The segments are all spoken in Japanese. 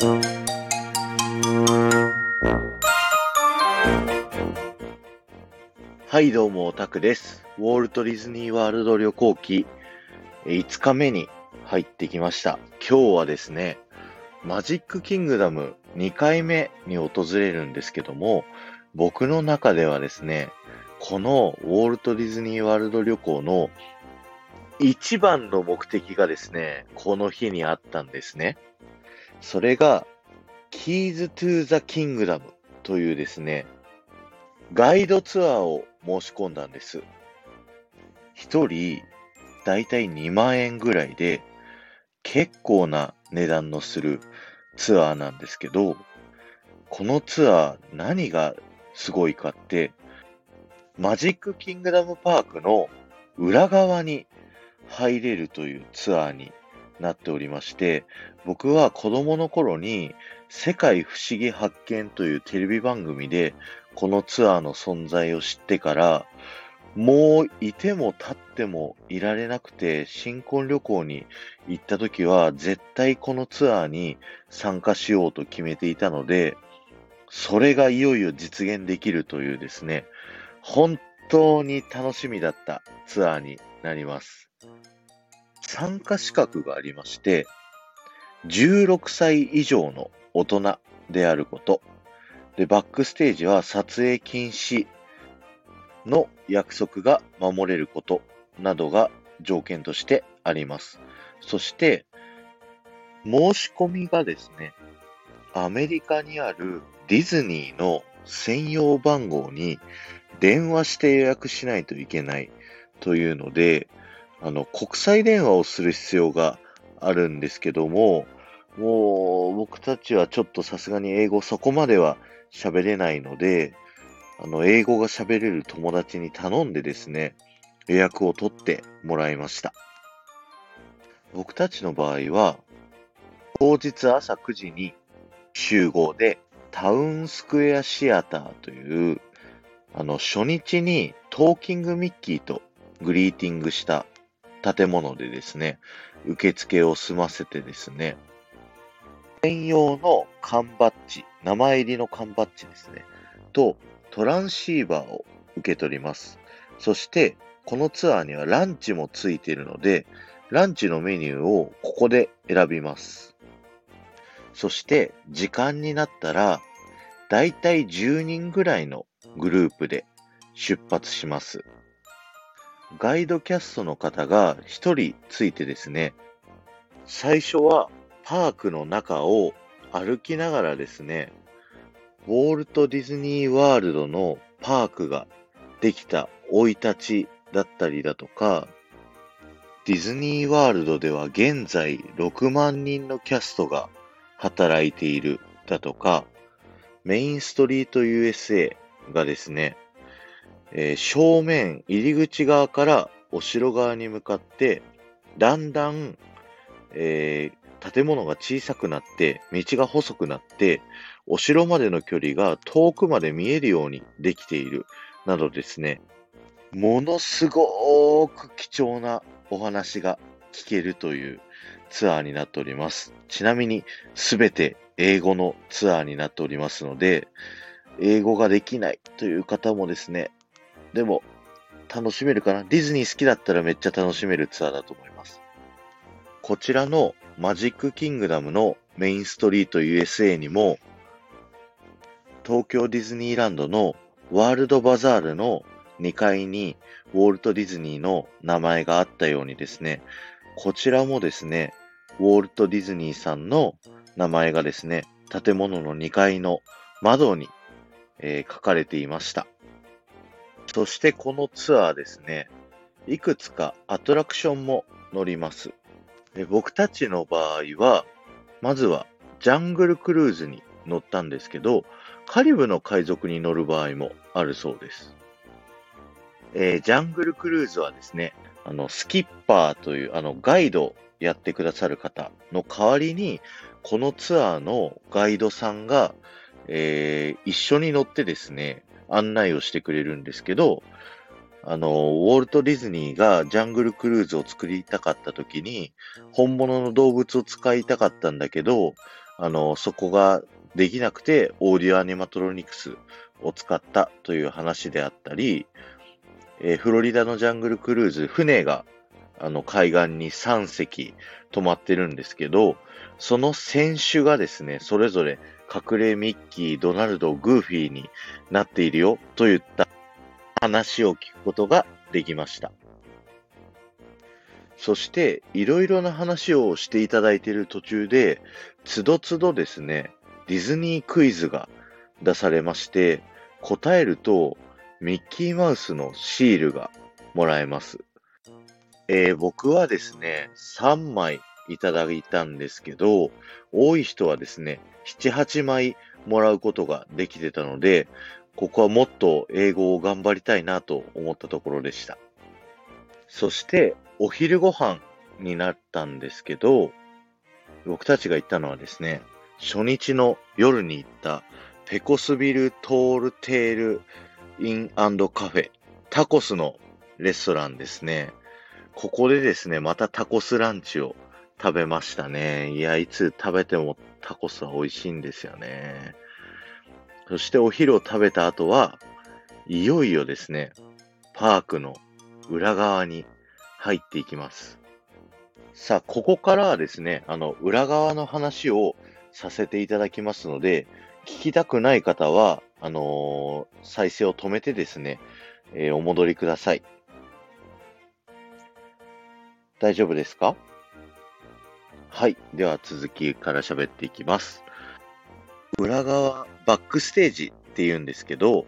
はい、どうも、タクです。ウォルト・ディズニー・ワールド旅行記5日目に入ってきました。今日はですね、マジック・キングダム2回目に訪れるんですけども、僕の中ではですね、このウォルト・ディズニー・ワールド旅行の一番の目的がですね、この日にあったんですね。それが、 Keys to the Kingdom というですね、ガイドツアーを申し込んだんです。一人、だいたい2万円ぐらいで、結構な値段のするツアーなんですけど、このツアー何がすごいかって、マジックキングダムパークの裏側に入れるというツアーになっておりまして、僕は子供の頃に世界不思議発見というテレビ番組でこのツアーの存在を知ってから、もういても立ってもいられなくて、新婚旅行に行った時は絶対このツアーに参加しようと決めていたので、それがいよいよ実現できるというですね、本当に楽しみだったツアーになります。参加資格がありまして、16歳以上の大人であること、で、バックステージは撮影禁止の約束が守れることなどが条件としてあります。そして、申し込みがですね、アメリカにあるディズニーの専用番号に電話して予約しないといけないというので、あの、国際電話をする必要があるんですけども、もう僕たちはちょっとさすがに英語そこまでは喋れないので、あの、英語が喋れる友達に頼んでですね、予約を取ってもらいました。僕たちの場合は、当日朝9時に集合で、タウンスクエアシアターという、あの、初日にトーキングミッキーとグリーティングした建物でですね、受付を済ませてですね、専用の缶バッジ、名前入りの缶バッジですね、とトランシーバーを受け取ります。そして、このツアーにはランチもついているので、ランチのメニューをここで選びます。そして、時間になったら、だいたい10人ぐらいのグループで出発します。ガイドキャストの方が1人ついてですね、最初はパークの中を歩きながらですね、ウォールト・ディズニー・ワールドのパークができた生い立ちだったりだとか、ディズニー・ワールドでは現在6万人のキャストが働いているだとか、メインストリート USA がですね、えー正面入り口側からお城側に向かって、だんだん、えー建物が小さくなって、道が細くなって、お城までの距離が遠くまで見えるようにできているなどですね、ものすごく貴重なお話が聞けるというツアーになっております。ちなみに、すべて英語のツアーになっておりますので、英語ができないという方もですね、でも楽しめるかな？ディズニー好きだったらめっちゃ楽しめるツアーだと思います。こちらのマジックキングダムのメインストリート USA にも、東京ディズニーランドのワールドバザールの2階にウォルト・ディズニーの名前があったようにですね、こちらもですね、ウォルト・ディズニーさんの名前がですね、建物の2階の窓に、えー書かれていました。そしてこのツアーですね、いくつかアトラクションも乗ります。で僕たちの場合は、まずはジャングルクルーズに乗ったんですけど、カリブの海賊に乗る場合もあるそうです。えージャングルクルーズはですね、あの、スキッパーという、あの、ガイドをやってくださる方の代わりに、このツアーのガイドさんが、えー一緒に乗ってですね、案内をしてくれるんですけど、あの、ウォルト・ディズニーがジャングルクルーズを作りたかった時に、本物の動物を使いたかったんだけど、あの、そこができなくて、オーディオアニマトロニクスを使ったという話であったり、えー、フロリダのジャングルクルーズ、船が、あの、海岸に3隻止まってるんですけど、その船首がですね、それぞれ隠れミッキー、ドナルド、グーフィーになっているよといった話を聞くことができました。そして、いろいろな話をしていただいている途中で、つどつどですね、ディズニークイズが出されまして、答えると、ミッキーマウスのシールがもらえます。えー、僕はですね、3枚いただいたんですけど、多い人はですね、7、8枚もらうことができてたので、ここはもっと英語を頑張りたいなと思ったところでした。そして、お昼ご飯になったんですけど、僕たちが行ったのはですね、初日の夜に行ったペコスビルトールテールインカフェ、タコスのレストランですね。ここでですね、またタコスランチを食べましたね。いや、いつ食べてもタコスは美味しいんですよね。そしてお昼を食べた後は、いよいよですね、パークの裏側に入っていきます。さあ、ここからはですね、あの、裏側の話をさせていただきますので、聞きたくない方は、あのー、再生を止めてですね、えー、お戻りください。大丈夫ですか？はい。では続きから喋っていきます。裏側、バックステージって言うんですけど、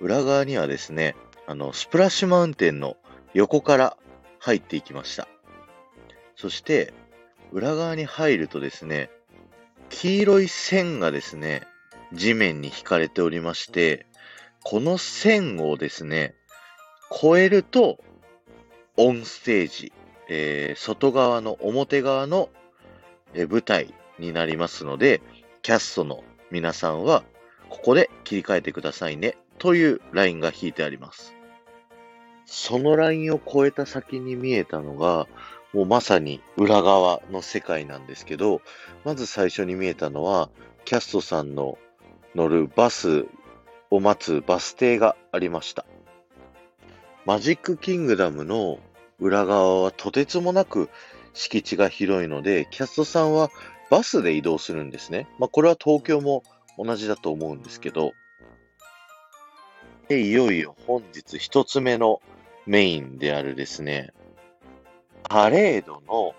裏側にはですね、あの、スプラッシュマウンテンの横から入っていきました。そして、裏側に入るとですね、黄色い線がですね、地面に引かれておりまして、この線をですね、越えると、オンステージ、えー、外側の表側の、えー、舞台になりますので、キャストの皆さんは、ここで切り替えてくださいね、というラインが引いてあります。そのラインを越えた先に見えたのが、もうまさに裏側の世界なんですけど、まず最初に見えたのは、キャストさんの乗るバスを待つバス停がありました。マジックキングダムの裏側はとてつもなく敷地が広いので、キャストさんはバスで移動するんですね。まあ、これは東京も同じだと思うんですけど、で、いよいよ本日一つ目のメインであるですね、パレードの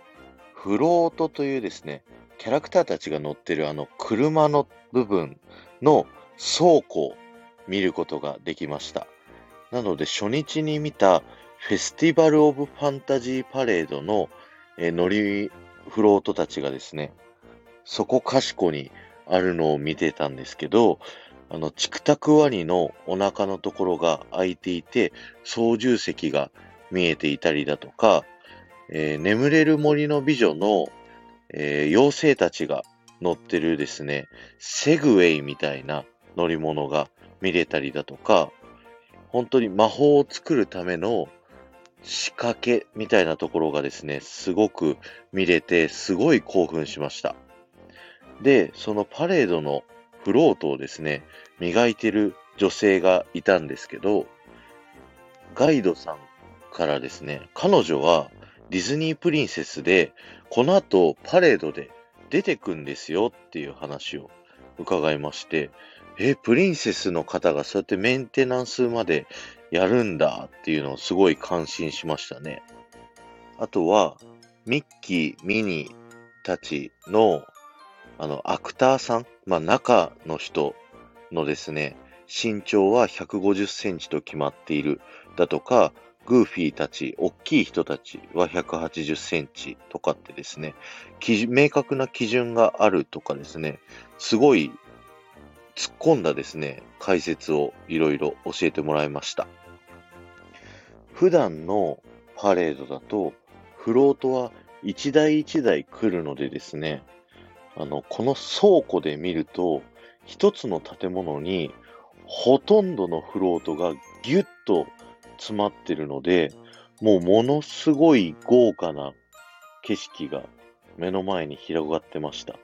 フロートというですね、キャラクターたちが乗ってるあの車の部分の倉庫を見ることができました。なので初日に見たフェスティバル・オブ・ファンタジー・パレードの、え乗りフロートたちがですね、そこかしこにあるのを見てたんですけど、あの、チクタクワニのお腹のところが開いていて、操縦席が見えていたりだとか、えー、眠れる森の美女の、えー、妖精たちが乗ってるですね、セグウェイみたいな乗り物が見れたりだとか、本当に魔法を作るための仕掛けみたいなところがですね、すごく見れて、すごい興奮しました。で、そのパレードのフロートをですね、磨いてる女性がいたんですけど、ガイドさんからですね、彼女はディズニープリンセスで、この後パレードで出てくんですよっていう話を伺いまして、え、プリンセスの方がそうやってメンテナンスまでやるんだっていうのをすごい感心しましたね。あとは、ミッキー、ミニーたちのあの、アクターさん、まあ、中の人のですね、身長は150センチと決まっているだとか、グーフィーたち、大きい人たちは180センチとかってですね、明確な基準があるとかですね、すごい突っ込んだですね、解説をいろいろ教えてもらいました。普段のパレードだと、フロートは一台一台来るのでですね、あの、この倉庫で見ると、一つの建物にほとんどのフロートがギュッと詰まってるので、もうものすごい豪華な景色が目の前に広がってました。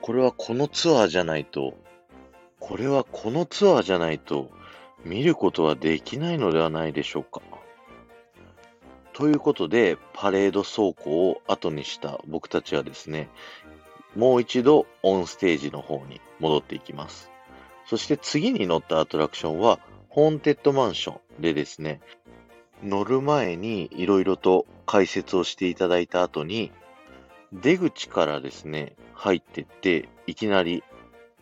これはこのツアーじゃないと、これはこのツアーじゃないと見ることはできないのではないでしょうか。ということで、パレード走行を後にした僕たちはですね、もう一度オンステージの方に戻っていきます。そして次に乗ったアトラクションは、ホーンテッドマンションでですね、乗る前にいろいろと解説をしていただいた後に、出口からですね、入ってって、いきなり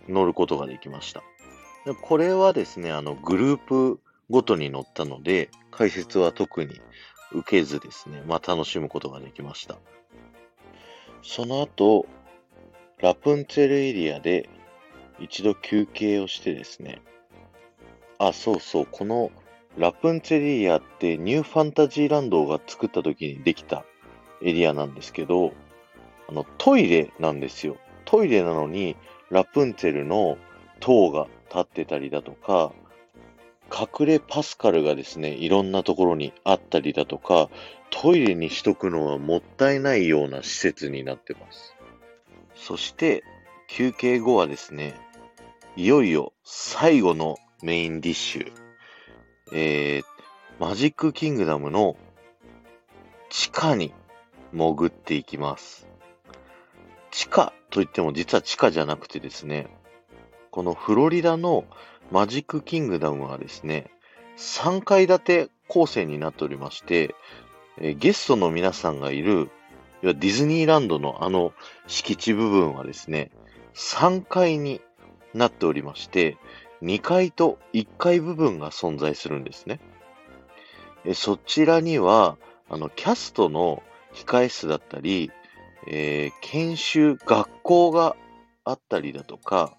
乗ることができました。これはですね、あの、グループごとに乗ったので、解説は特に受けずですね、まあ楽しむことができました。その後、ラプンツェルエリアで一度休憩をしてですね、あ、そうそう、このラプンツェルエリアってニューファンタジーランドが作った時にできたエリアなんですけど、あの、トイレなんですよ。トイレなのに、ラプンツェルの塔が立ってたりだとか、隠れパスカルがですね、いろんなところにあったりだとか、トイレにしとくのはもったいないような施設になってます。そして、休憩後はですね、いよいよ最後のメインディッシュ、えー、マジックキングダムの地下に潜っていきます。地下といっても実は地下じゃなくてですね、このフロリダのマジックキングダムはですね、3階建て構成になっておりまして、えゲストの皆さんがいるディズニーランドのあの敷地部分はですね、3階になっておりまして、2階と1階部分が存在するんですね。えそちらには、あの、キャストの控え室だったり、えー、研修、学校があったりだとか、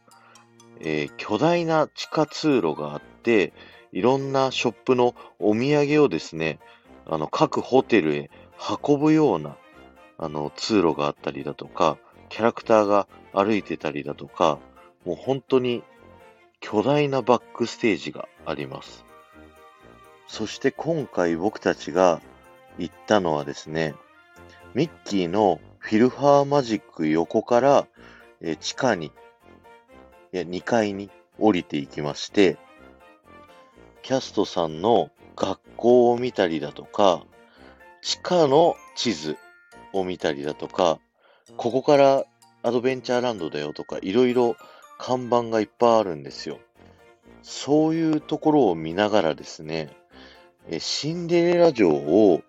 えー、巨大な地下通路があって、いろんなショップのお土産をですね、あの、各ホテルへ運ぶような、あの、通路があったりだとか、キャラクターが歩いてたりだとか、もう本当に巨大なバックステージがあります。そして今回僕たちが行ったのはですね、ミッキーのフィルハーマジック横から、え地下に、いや、2階に降りていきまして、キャストさんの学校を見たりだとか、地下の地図を見たりだとか、ここからアドベンチャーランドだよとか、いろいろ看板がいっぱいあるんですよ。そういうところを見ながらですね、えシンデレラ城を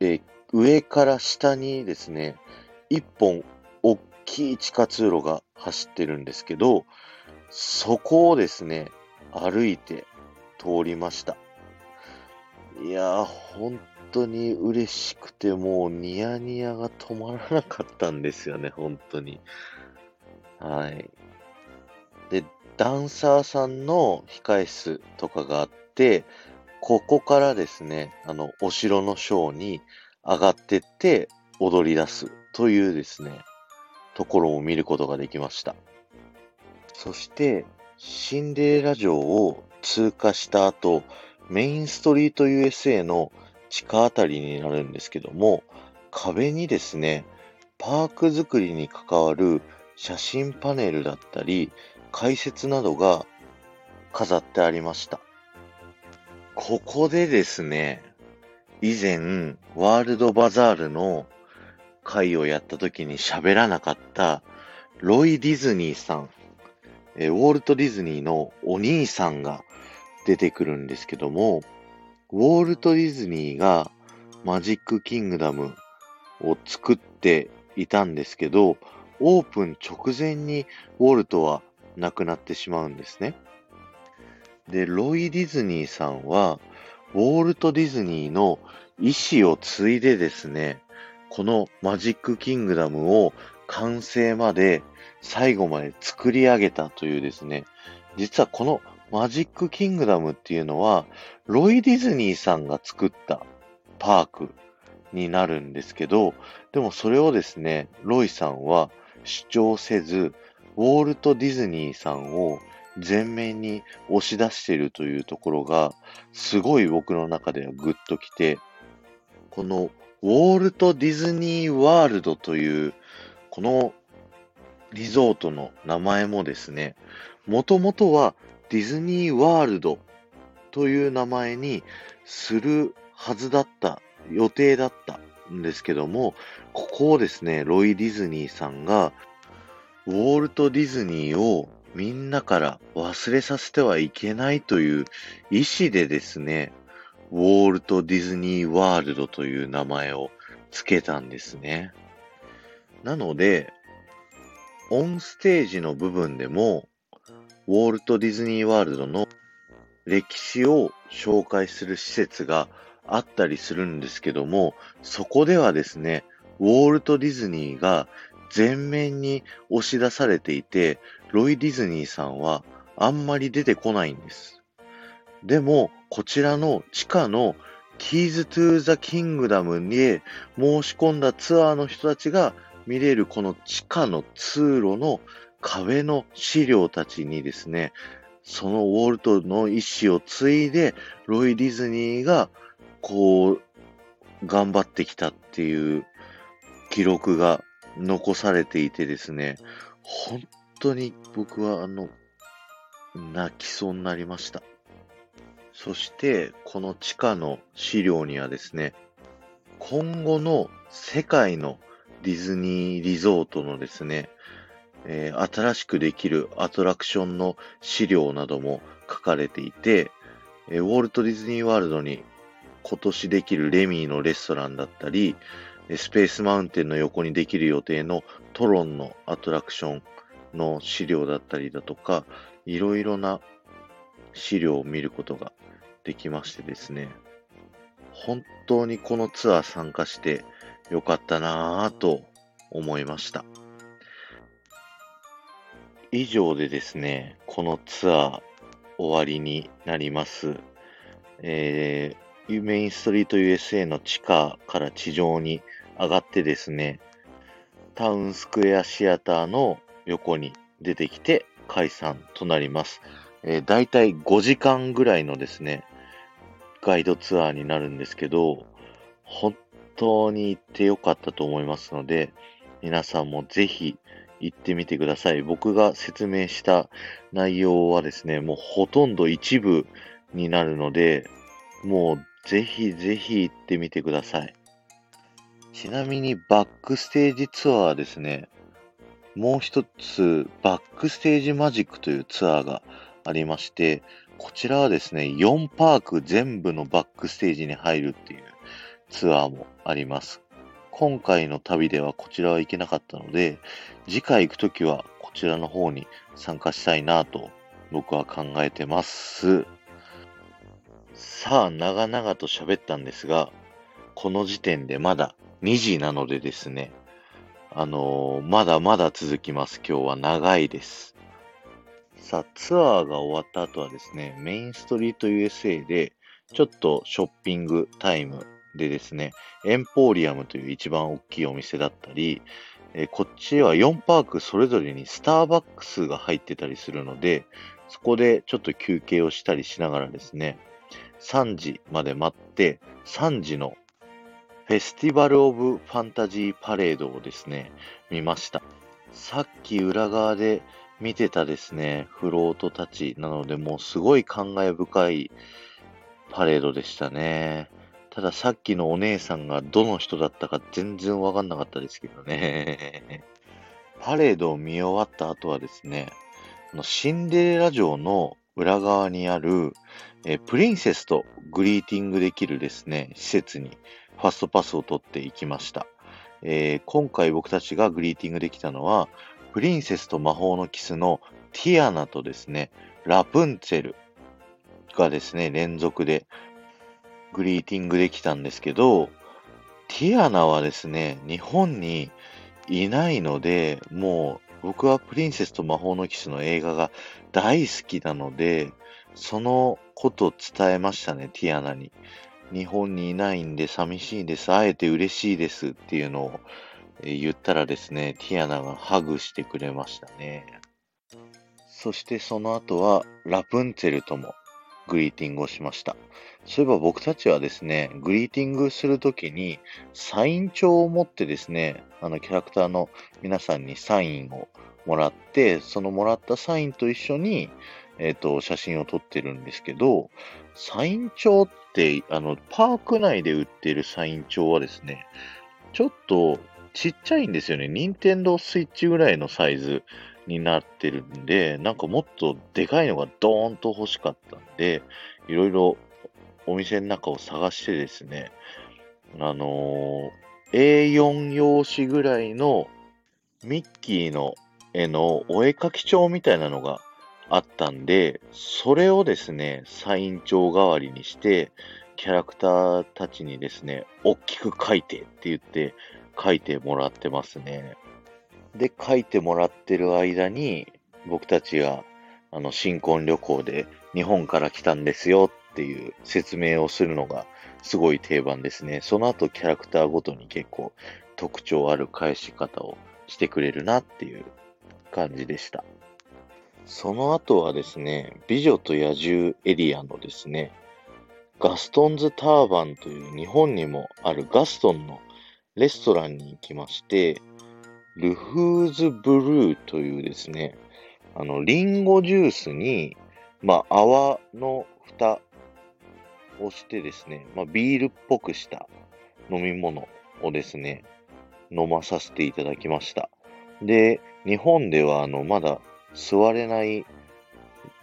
え上から下にですね、一本大きい地下通路が走ってるんですけど、そこをですね、歩いて通りました。いやー、本当に嬉しくて、もうニヤニヤが止まらなかったんですよね、本当に。はい。で、ダンサーさんの控え室とかがあって、ここからですね、あの、お城のショーに上がってって踊り出すというですね、ところを見ることができました。そして、シンデレラ城を通過した後、メインストリート USA の地下あたりになるんですけども、壁にですね、パーク作りに関わる写真パネルだったり、解説などが飾ってありました。ここでですね、以前、ワールドバザールの会をやった時に喋らなかったロイ・ディズニーさん、えウォルト・ディズニーのお兄さんが出てくるんですけども、ウォルト・ディズニーがマジック・キングダムを作っていたんですけど、オープン直前にウォルトは亡くなってしまうんですね。で、ロイ・ディズニーさんは、ウォルト・ディズニーの意思を継いでですね、このマジックキングダムを完成まで最後まで作り上げたというですね、実はこのマジックキングダムっていうのは、ロイ・ディズニーさんが作ったパークになるんですけど、でもそれをですね、ロイさんは主張せず、ウォルト・ディズニーさんを前面に押し出しているというところが、すごい僕の中ではグッときて、このウォールト・ディズニー・ワールドという、このリゾートの名前もですね、もともとはディズニーワールドという名前にするはずだった、予定だったんですけども、ここをですね、ロイ・ディズニーさんが、ウォールト・ディズニーをみんなから忘れさせてはいけないという意思でですね、ウォールト・ディズニー・ワールドという名前を付けたんですね。なので、オンステージの部分でも、ウォールト・ディズニー・ワールドの歴史を紹介する施設があったりするんですけども、そこではですね、ウォールト・ディズニーが前面に押し出されていて、ロイ・ディズニーさんはあんまり出てこないんです。でも、こちらの地下のKeys to the Kingdom に申し込んだツアーの人たちが見れるこの地下の通路の壁の資料たちにですね、そのウォルトの意思を継いで、ロイ・ディズニーが、こう、頑張ってきたっていう記録が残されていてですね、本当に僕はあの、泣きそうになりました。そして、この地下の資料にはですね、今後の世界のディズニーリゾートのですね、えー、新しくできるアトラクションの資料なども書かれていて、えー、ウォルト・ディズニー・ワールドに今年できるレミーのレストランだったり、スペースマウンテンの横にできる予定のトロンのアトラクションの資料だったりだとか、いろいろな資料を見ることができましてですね、本当にこのツアー参加してよかったなぁと思いました。以上でですね、このツアー終わりになります。えー、メインストリート USA の地下から地上に上がってですね、タウンスクエアシアターの横に出てきて解散となります。えー、大体5時間ぐらいのですね、ガイドツアーになるんですけど、本当に行ってよかったと思いますので、皆さんもぜひ行ってみてください。僕が説明した内容はですね、もうほとんど一部になるので、もうぜひぜひ行ってみてください。ちなみにバックステージツアーですね、もう一つバックステージマジックというツアーがありまして、こちらはですね、4パーク全部のバックステージに入るっていうツアーもあります。今回の旅ではこちらは行けなかったので、次回行くときはこちらの方に参加したいなと僕は考えてます。さあ、長々と喋ったんですが、この時点でまだ2時なのでですね、あのー、まだまだ続きます。今日は長いです。さあ、ツアーが終わった後はですね、メインストリート USA で、ちょっとショッピングタイムでですね、エンポーリアムという一番大きいお店だったり、えー、こっちは4パークそれぞれにスターバックスが入ってたりするので、そこでちょっと休憩をしたりしながらですね、3時まで待って、3時のフェスティバル・オブ・ファンタジー・パレードをですね、見ました。さっき裏側で見てたですね、フロートたちなので、もうすごい感慨深いパレードでしたね。たださっきのお姉さんがどの人だったか全然わかんなかったですけどね。パレードを見終わった後はですね、シンデレラ城の裏側にある、えプリンセスとグリーティングできるですね、施設にファストパスを取っていきました。えー、今回僕たちがグリーティングできたのは、プリンセスと魔法のキスのティアナとですね、ラプンツェルがですね、連続でグリーティングできたんですけど、ティアナはですね、日本にいないので、もう僕はプリンセスと魔法のキスの映画が大好きなので、そのことを伝えましたね、ティアナに。日本にいないんで寂しいです。会えて嬉しいですっていうのを言ったらですね、ティアナがハグしてくれましたね。そしてその後はラプンツェルともグリーティングをしました。そういえば僕たちはですね、グリーティングするときに、サイン帳を持ってですね、あのキャラクターの皆さんにサインをもらって、そのもらったサインと一緒に、えっ、と、写真を撮ってるんですけど、サイン帳って、あの、パーク内で売ってるサイン帳はですね、ちょっとちっちゃいんですよね。任天堂スイッチぐらいのサイズになってるんで、なんかもっとでかいのがドーンと欲しかったんで、いろいろお店の中を探してですね、あのー A4 用紙ぐらいのミッキーの絵のお絵かき帳みたいなのがあったんで、それをですね、サイン帳代わりにして、キャラクターたちにですね、大きく書いてって言って書いてもらってますね。で、書いてもらってる間に、僕たちが、あの、新婚旅行で日本から来たんですよっていう説明をするのがすごい定番ですね。その後キャラクターごとに結構特徴ある返し方をしてくれるなっていう感じでした。その後はですね、美女と野獣エリアのですね、ガストンズターバンという日本にもあるガストンのレストランに行きまして、ルフーズブルーというですね、あの、リンゴジュースに、まあ、泡の蓋をしてですね、まあ、ビールっぽくした飲み物をですね、飲まさせていただきました。で、日本ではあの、まだ座れない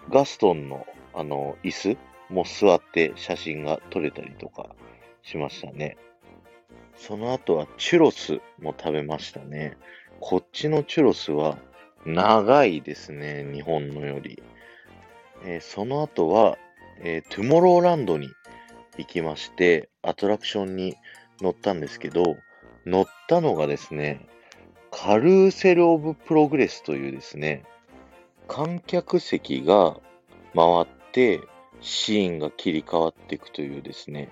ガストンのあの、椅子も座って写真が撮れたりとかしましたね。その後はチュロスも食べましたね。こっちのチュロスは長いですね、日本のより。えーその後は、えートゥモローランドに行きまして、アトラクションに乗ったんですけど、乗ったのがですね、カルーセル・オブ・プログレスというですね、観客席が回ってシーンが切り替わっていくというですね、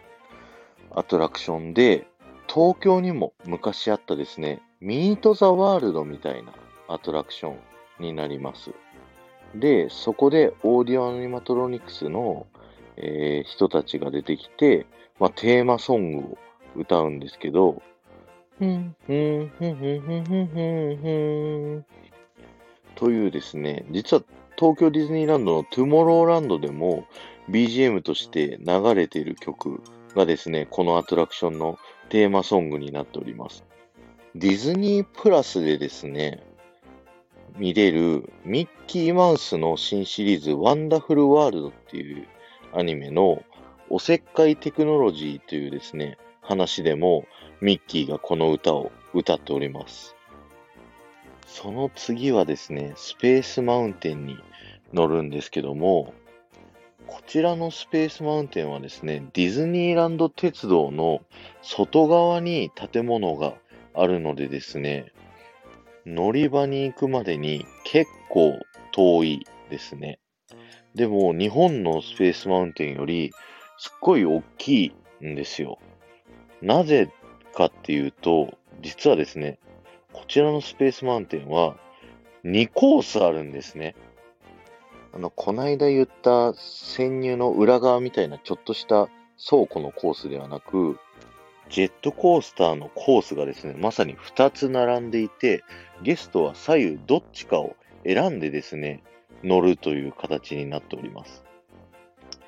アトラクションで、東京にも昔あったですね、ミート・ザ・ワールドみたいなアトラクションになります。で、そこでオーディオアニマトロニクスの、えー、人たちが出てきて、まあ、テーマソングを歌うんですけど、ふんふんふんふんふんふんふんというですね、実は東京ディズニーランドのトゥモローランドでも BGM として流れている曲がですね、このアトラクションのテーマソングになっております。ディズニープラスでですね、見れるミッキーマウスの新シリーズワンダフルワールドっていうアニメのおせっかいテクノロジーというですね、話でもミッキーがこの歌を歌っております。その次はですね、スペースマウンテンに乗るんですけども、こちらのスペースマウンテンはですね、ディズニーランド鉄道の外側に建物があるのでですね、乗り場に行くまでに結構遠いですね。でも日本のスペースマウンテンよりすっごい大きいんですよ。なぜかっていうと、実はですね、こちらのスペースマウンテンは2コースあるんですね。あの、こないだ言った潜入の裏側みたいなちょっとした倉庫のコースではなく、ジェットコースターのコースがですね、まさに2つ並んでいて、ゲストは左右どっちかを選んでですね、乗るという形になっております。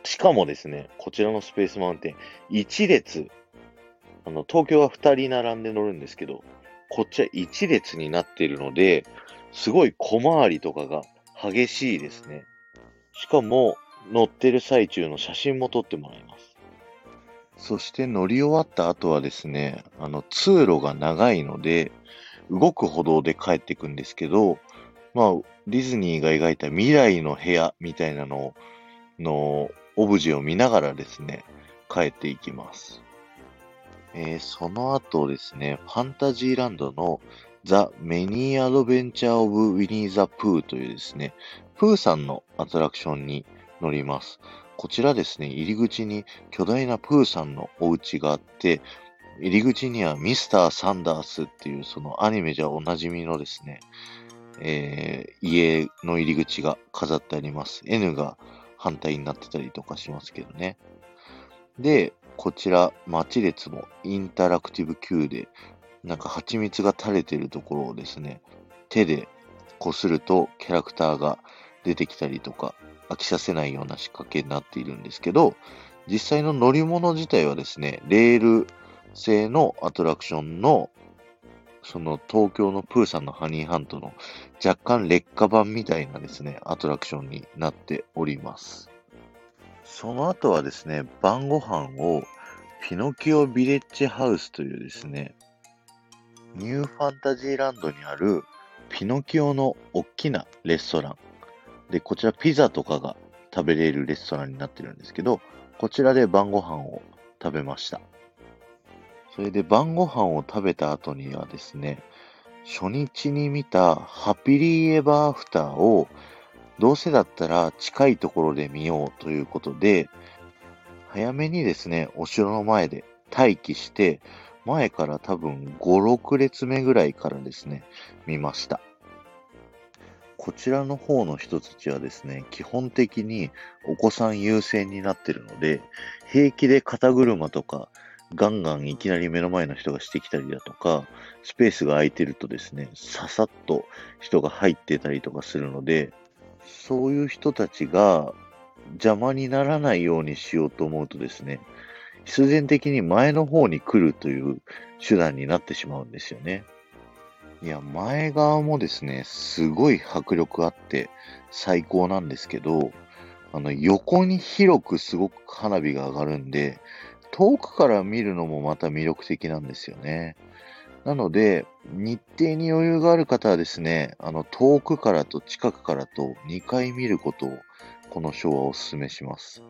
しかもですね、こちらのスペースマウンテン、1列、あの、東京は2人並んで乗るんですけど、こっちは1列になっているので、すごい小回りとかが激しいですね。しかも、乗ってる最中の写真も撮ってもらいます。そして乗り終わった後はですね、あの、通路が長いので、動く歩道で帰ってくんですけど、まあ、ディズニーが描いた未来の部屋みたいなののオブジェを見ながらですね、帰っていきます。えーその後ですね、ファンタジーランドのザ・メニー・アドベンチャー・オブ・ウィニー・ザ・プーというですね、プーさんのアトラクションに乗ります。こちらですね、入り口に巨大なプーさんのお家があって、入り口にはミスター・サンダースっていうそのアニメじゃおなじみのですね、えー家の入り口が飾ってあります。N が反対になってたりとかしますけどね。で、こちら、待ち列もインタラクティブ Q で、なんか蜂蜜が垂れてるところをですね、手でこするとキャラクターが出てきたりとか、飽きさせないような仕掛けになっているんですけど、実際の乗り物自体はですね、レール製のアトラクションの、その東京のプーさんのハニーハントの若干劣化版みたいなですね、アトラクションになっております。その後はですね、晩ご飯をピノキオビレッジハウスというですね、ニューファンタジーランドにあるピノキオの大きなレストラン。で、こちらピザとかが食べれるレストランになってるんですけど、こちらで晩ご飯を食べました。それで晩ご飯を食べた後にはですね、初日に見たハピリーエバーアフターをどうせだったら近いところで見ようということで、早めにですね、お城の前で待機して、前から多分5、6列目ぐらいからですね、見ました。こちらの方の人たちはですね、基本的にお子さん優先になってるので、平気で肩車とか、ガンガンいきなり目の前の人がしてきたりだとか、スペースが空いてるとですね、ささっと人が入ってたりとかするので、そういう人たちが邪魔にならないようにしようと思うとですね、必然的に前の方に来るという手段になってしまうんですよね。いや、前側もですね、すごい迫力あって最高なんですけど、あの、横に広くすごく花火が上がるんで、遠くから見るのもまた魅力的なんですよね。なので、日程に余裕がある方はですね、あの、遠くからと近くからと2回見ることを、このショーはお勧めします。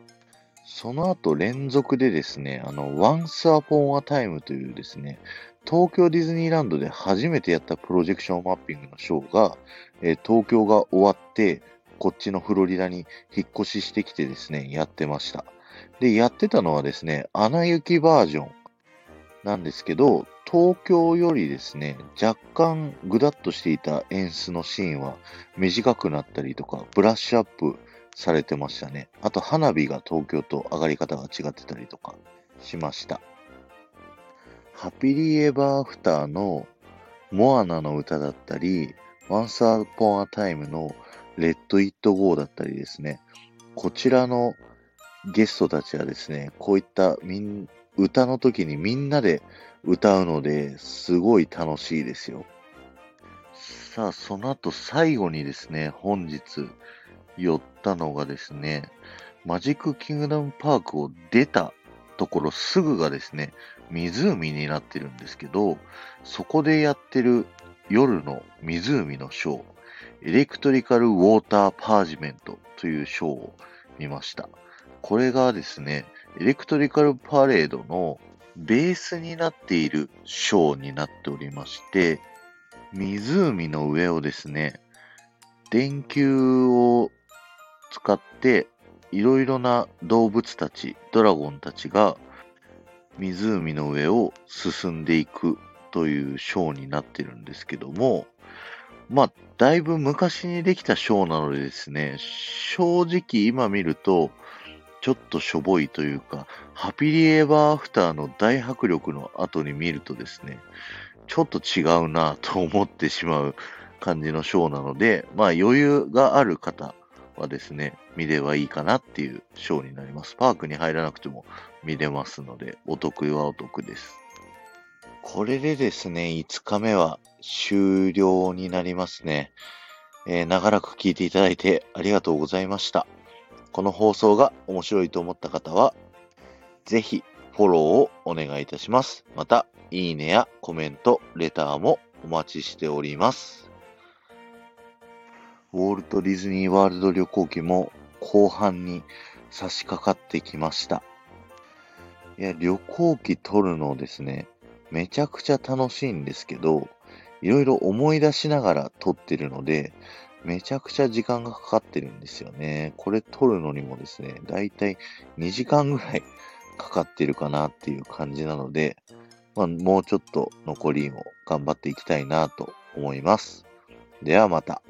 その後連続でですね、あの、Once Upon a Time というですね、東京ディズニーランドで初めてやったプロジェクションマッピングのショーが、えー、東京が終わって、こっちのフロリダに引っ越ししてきてですね、やってました。で、やってたのはですね、アナ雪バージョンなんですけど、東京よりですね、若干ぐだっとしていた演出のシーンは短くなったりとか、ブラッシュアップされてましたね。あと花火が東京と上がり方が違ってたりとかしました。ハピリーエバーアフターのモアナの歌だったり、Once Upon a Time のレッド・イット・ゴーだったりですね、こちらのゲストたちはですね、こういったみん歌の時にみんなで歌うのですごい楽しいですよ。さあ、その後最後にですね、本日寄ったのがですね、マジックキングダムパークを出たところすぐがですね、湖になってるんですけど、そこでやってる夜の湖のショー、エレクトリカルウォーターパージメントというショーを見ました。これがですね、エレクトリカルパレードのベースになっているショーになっておりまして、湖の上をですね、電球を使っていろいろな動物たち、ドラゴンたちが湖の上を進んでいくというショーになってるんですけども、まあ、だいぶ昔にできたショーなのでですね、正直今見ると、ちょっとしょぼいというか、ハピリエバーアフターの大迫力の後に見るとですね、ちょっと違うなと思ってしまう感じのショーなので、まあ余裕がある方はですね、見ればいいかなっていうショーになります。パークに入らなくても見れますので、お得はお得です。これでですね、5日目は終了になりますね。えー、長らく聞いていただいてありがとうございました。この放送が面白いと思った方は、ぜひフォローをお願いいたします。また、いいねやコメント、レターもお待ちしております。ウォルト・ディズニー・ワールド旅行記も後半に差し掛かってきました。いや、旅行記撮るのですね、めちゃくちゃ楽しいんですけど、いろいろ思い出しながら撮ってるので、めちゃくちゃ時間がかかってるんですよね。これ撮るのにもですね、だいたい2時間ぐらいかかってるかなっていう感じなので、まあ、もうちょっと残りを頑張っていきたいなと思います。ではまた。